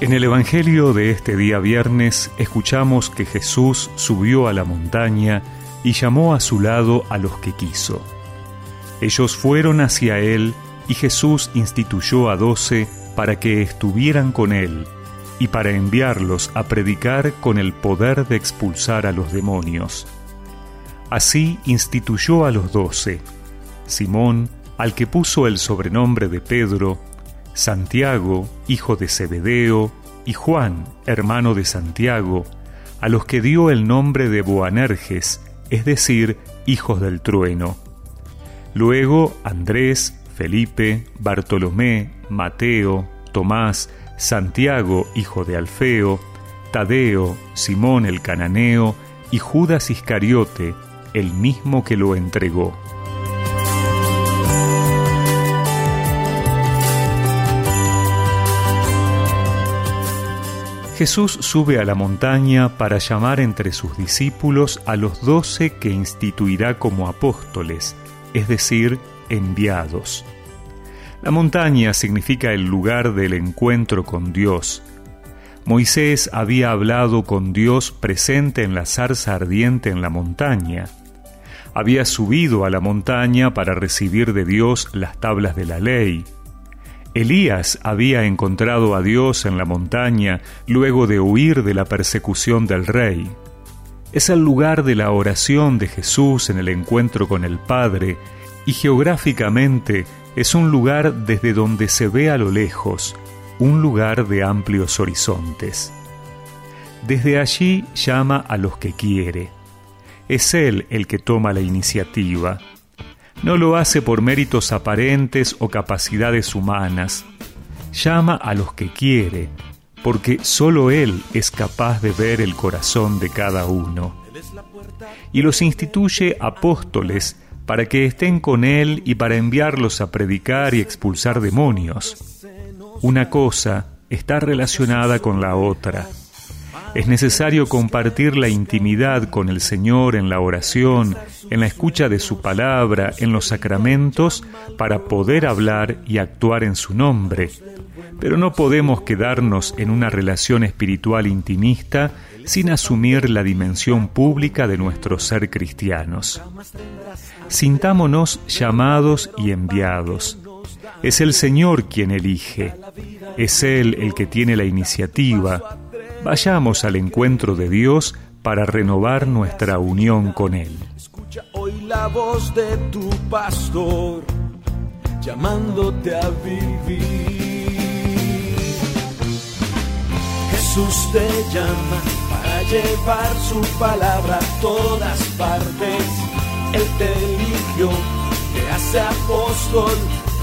En el Evangelio de este día viernes escuchamos que Jesús subió a la montaña y llamó a su lado a los que quiso. Ellos fueron hacia él y Jesús instituyó a doce para que estuvieran con él y para enviarlos a predicar con el poder de expulsar a los demonios. Así instituyó a los doce, Simón, al que puso el sobrenombre de Pedro, Santiago, hijo de Zebedeo, y Juan, hermano de Santiago, a los que dio el nombre de Boanerges, es decir, hijos del trueno. Luego Andrés, Felipe, Bartolomé, Mateo, Tomás, Santiago, hijo de Alfeo, Tadeo, Simón el cananeo y Judas Iscariote, el mismo que lo entregó. Jesús sube a la montaña para llamar entre sus discípulos a los doce que instituirá como apóstoles, es decir, enviados. La montaña significa el lugar del encuentro con Dios. Moisés había hablado con Dios presente en la zarza ardiente en la montaña. Había subido a la montaña para recibir de Dios las tablas de la ley. Elías había encontrado a Dios en la montaña luego de huir de la persecución del rey. Es el lugar de la oración de Jesús en el encuentro con el Padre y geográficamente es un lugar desde donde se ve a lo lejos, un lugar de amplios horizontes. Desde allí llama a los que quiere. Es Él el que toma la iniciativa no lo hace por méritos aparentes o capacidades humanas. Llama a los que quiere, porque solo Él es capaz de ver el corazón de cada uno. Y los instituye apóstoles para que estén con Él y para enviarlos a predicar y expulsar demonios. Una cosa está relacionada con la otra. Es necesario compartir la intimidad con el Señor en la oración, en la escucha de su palabra, en los sacramentos, para poder hablar y actuar en su nombre. Pero no podemos quedarnos en una relación espiritual intimista sin asumir la dimensión pública de nuestro ser cristianos. Sintámonos llamados y enviados. Es el Señor quien elige. Es Él el que tiene la iniciativa Vayamos al encuentro de Dios para renovar nuestra unión con Él. La voz de tu pastor llamándote a vivir. Jesús te llama para llevar su palabra a todas partes. Él te eligió, te hace apóstol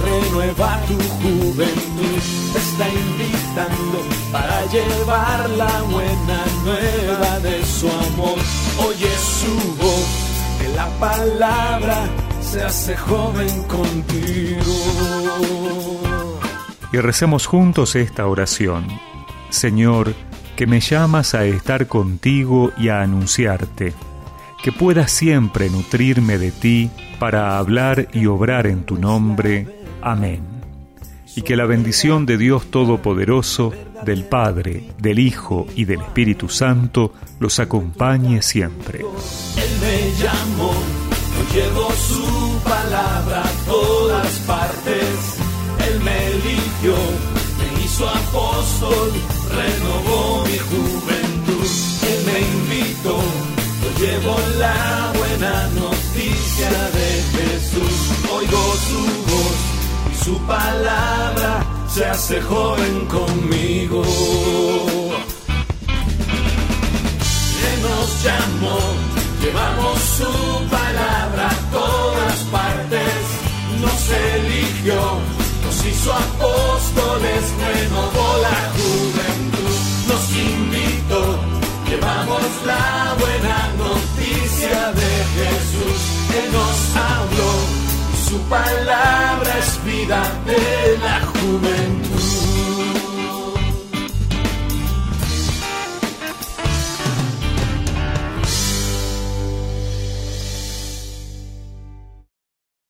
renueva tu juventud, te está invitando para llevar la buena nueva de su amor. Oye su voz, la palabra se hace joven contigo. Y recemos juntos esta oración. Señor, que me llamas a estar contigo y a anunciarte, que pueda siempre nutrirme de ti para hablar y obrar en tu nombre Amén. Y que la bendición de Dios Todopoderoso, del Padre, del Hijo y del Espíritu Santo los acompañe siempre. Él me llamó, yo llevo su palabra a todas partes. Él me eligió, me hizo apóstol, renovó mi juventud. Él me invitó, yo llevo la buena noticia de Jesús. Oigo su su palabra se hace joven conmigo. Él nos llamó, llevamos su palabra a todas partes, nos eligió, nos hizo apóstoles, renovó la juventud, nos invitó, llevamos la buena noticia de Jesús, Él nos habló, su palabra de la juventud.